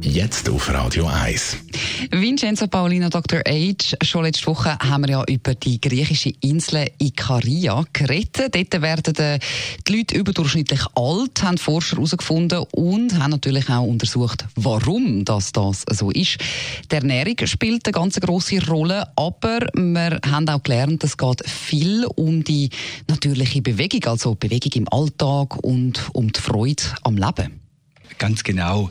Jetzt auf Radio 1. Vincenzo Paulino, Dr. H. Schon letzte Woche haben wir ja über die griechische Insel Ikaria geredet. Dort werden die Leute überdurchschnittlich alt, haben Forscher herausgefunden und haben natürlich auch untersucht, warum das, das so ist. Die Ernährung spielt eine ganz grosse Rolle, aber wir haben auch gelernt, es geht viel um die natürliche Bewegung, also Bewegung im Alltag und um die Freude am Leben. Ganz genau.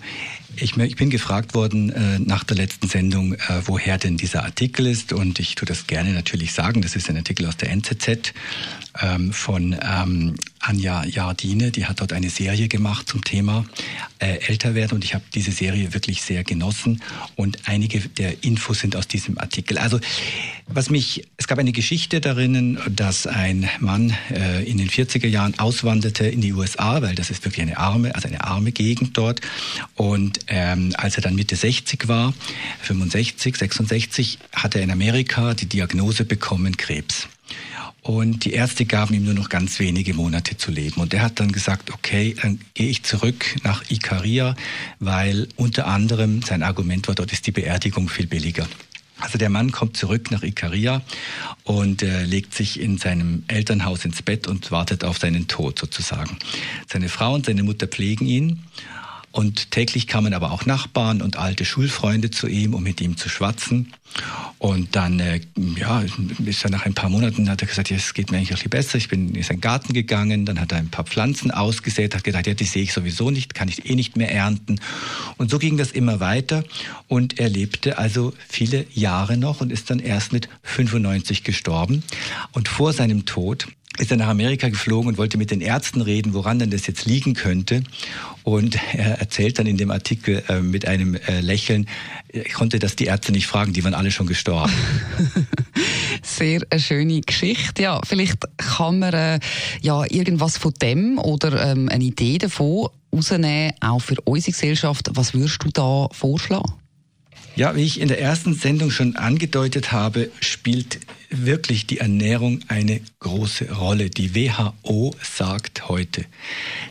Ich, bin gefragt worden äh, nach der letzten Sendung, äh, woher denn dieser Artikel ist. Und ich tue das gerne natürlich sagen. Das ist ein Artikel aus der NZZ ähm, von ähm, Anja Jardine. Die hat dort eine Serie gemacht zum Thema äh, Älterwerden. Und ich habe diese Serie wirklich sehr genossen. Und einige der Infos sind aus diesem Artikel. Also was mich, es gab eine Geschichte darin, dass ein Mann äh, in den 40er Jahren auswanderte in die USA, weil das ist wirklich eine arme, also eine arme Gegend dort. Und ähm, als er dann Mitte 60 war, 65, 66, hat er in Amerika die Diagnose bekommen, Krebs. Und die Ärzte gaben ihm nur noch ganz wenige Monate zu leben. Und er hat dann gesagt, okay, dann gehe ich zurück nach Ikaria, weil unter anderem sein Argument war, dort ist die Beerdigung viel billiger. Also der Mann kommt zurück nach Ikaria und äh, legt sich in seinem Elternhaus ins Bett und wartet auf seinen Tod sozusagen. Seine Frau und seine Mutter pflegen ihn und täglich kamen aber auch Nachbarn und alte Schulfreunde zu ihm, um mit ihm zu schwatzen. Und dann, äh, ja, ist er nach ein paar Monaten, hat er gesagt, ja, es geht mir eigentlich ein bisschen besser. Ich bin in seinen Garten gegangen, dann hat er ein paar Pflanzen ausgesät, hat gedacht, ja, die sehe ich sowieso nicht, kann ich eh nicht mehr ernten. Und so ging das immer weiter. Und er lebte also viele Jahre noch und ist dann erst mit 95 gestorben. Und vor seinem Tod ist er nach Amerika geflogen und wollte mit den Ärzten reden, woran denn das jetzt liegen könnte. Und er erzählt dann in dem Artikel äh, mit einem äh, Lächeln, ich konnte das die Ärzte nicht fragen, die waren alle schon gestorben. Sehr eine schöne Geschichte. Ja, vielleicht kann man äh, ja irgendwas von dem oder ähm, eine Idee davon rausnehmen, auch für unsere Gesellschaft. Was würdest du da vorschlagen? Ja, wie ich in der ersten Sendung schon angedeutet habe, spielt wirklich die Ernährung eine große Rolle. Die WHO sagt heute,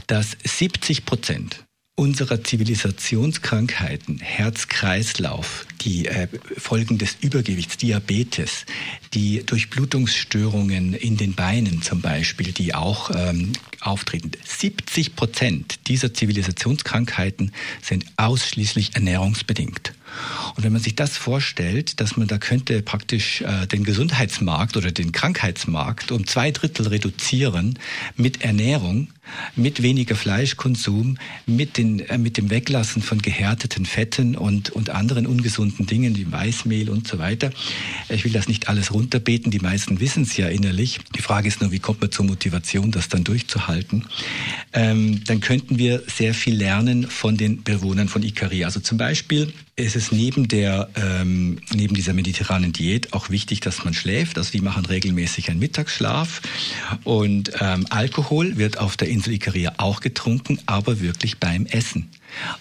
dass 70 Prozent unserer Zivilisationskrankheiten, Herz-Kreislauf, die äh, Folgen des Übergewichts, Diabetes, die Durchblutungsstörungen in den Beinen zum Beispiel, die auch ähm, auftreten. 70 Prozent dieser Zivilisationskrankheiten sind ausschließlich ernährungsbedingt. Und wenn man sich das vorstellt, dass man da könnte praktisch äh, den Gesundheitsmarkt oder den Krankheitsmarkt um zwei Drittel reduzieren mit Ernährung, mit weniger Fleischkonsum, mit, den, äh, mit dem Weglassen von gehärteten Fetten und, und anderen ungesunden Dingen wie Weißmehl und so weiter. Ich will das nicht alles runterbeten, die meisten wissen es ja innerlich. Die Frage ist nur, wie kommt man zur Motivation, das dann durchzuhalten? Ähm, dann könnten wir sehr viel lernen von den Bewohnern von Ikaria. Also zum Beispiel ist es neben der ähm, neben dieser mediterranen Diät auch wichtig, dass man schläft. Also die machen regelmäßig einen Mittagsschlaf und ähm, Alkohol wird auf der Insel Ikaria auch getrunken, aber wirklich beim Essen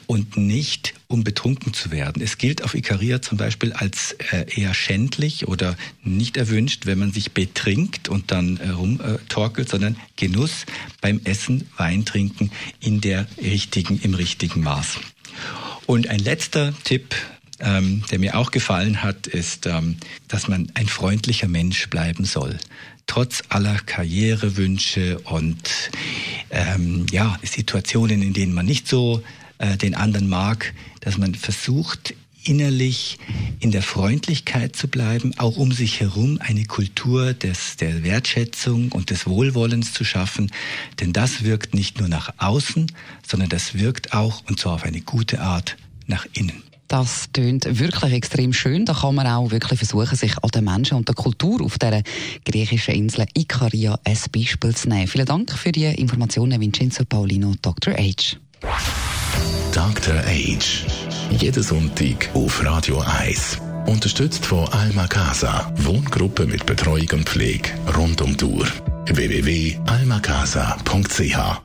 und nicht um betrunken zu werden. Es gilt auf Ikaria zum Beispiel als äh, eher schändlich oder nicht erwünscht, wenn man sich betrinkt und dann äh, rumtorkelt, sondern Genuss beim Essen, Wein trinken in der richtigen, im richtigen Maß. Und ein letzter Tipp, ähm, der mir auch gefallen hat, ist, ähm, dass man ein freundlicher Mensch bleiben soll. Trotz aller Karrierewünsche und ähm, ja, Situationen, in denen man nicht so äh, den anderen mag, dass man versucht, innerlich in der Freundlichkeit zu bleiben, auch um sich herum eine Kultur des, der Wertschätzung und des Wohlwollens zu schaffen. Denn das wirkt nicht nur nach außen, sondern das wirkt auch, und zwar auf eine gute Art, nach innen. Das tönt wirklich extrem schön. Da kann man auch wirklich versuchen, sich an den Menschen und der Kultur auf der griechischen Insel Ikaria ein Beispiel zu nehmen. Vielen Dank für die Informationen, Vincenzo Paulino, Dr. H. Dr. Age. Jeden Sonntag auf Radio 1. Unterstützt von Alma Casa. Wohngruppe mit Betreuung und Pflege rund um die Uhr. www.almacasa.ch